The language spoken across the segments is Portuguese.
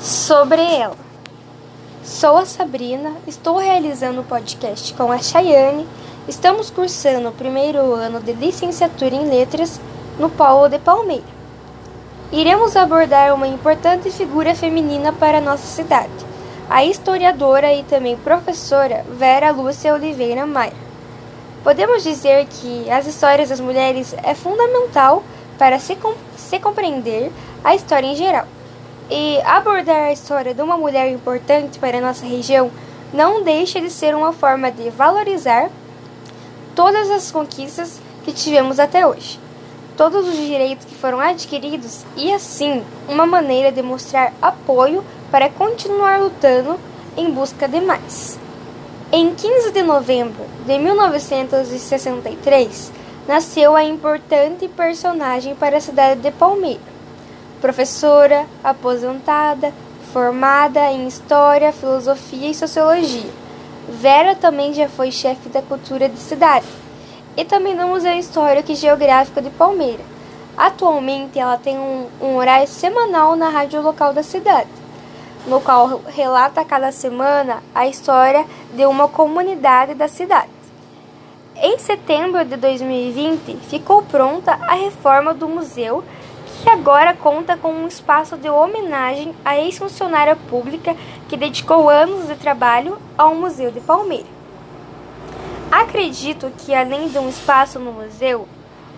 sobre ela. Sou a Sabrina, estou realizando o podcast com a Chayane. Estamos cursando o primeiro ano de licenciatura em letras no Polo de Palmeira. Iremos abordar uma importante figura feminina para nossa cidade, a historiadora e também professora Vera Lúcia Oliveira Maia. Podemos dizer que as histórias das mulheres é fundamental para se, se compreender a história em geral. E abordar a história de uma mulher importante para a nossa região não deixa de ser uma forma de valorizar todas as conquistas que tivemos até hoje, todos os direitos que foram adquiridos e, assim, uma maneira de mostrar apoio para continuar lutando em busca de mais. Em 15 de novembro de 1963, nasceu a importante personagem para a cidade de Palmeira professora, aposentada, formada em História, Filosofia e Sociologia. Vera também já foi chefe da cultura de cidade e também do Museu Histórico e Geográfico de Palmeira. Atualmente, ela tem um, um horário semanal na rádio local da cidade, no qual relata cada semana a história de uma comunidade da cidade. Em setembro de 2020, ficou pronta a reforma do museu que agora conta com um espaço de homenagem à ex-funcionária pública que dedicou anos de trabalho ao Museu de Palmeira. Acredito que, além de um espaço no museu,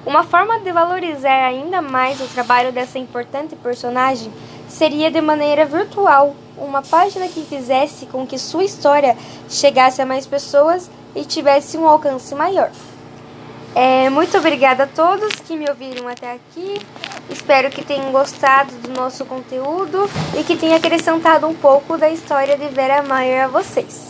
uma forma de valorizar ainda mais o trabalho dessa importante personagem seria de maneira virtual, uma página que fizesse com que sua história chegasse a mais pessoas e tivesse um alcance maior. É, muito obrigada a todos que me ouviram até aqui. Espero que tenham gostado do nosso conteúdo e que tenha acrescentado um pouco da história de Vera Mayer a vocês.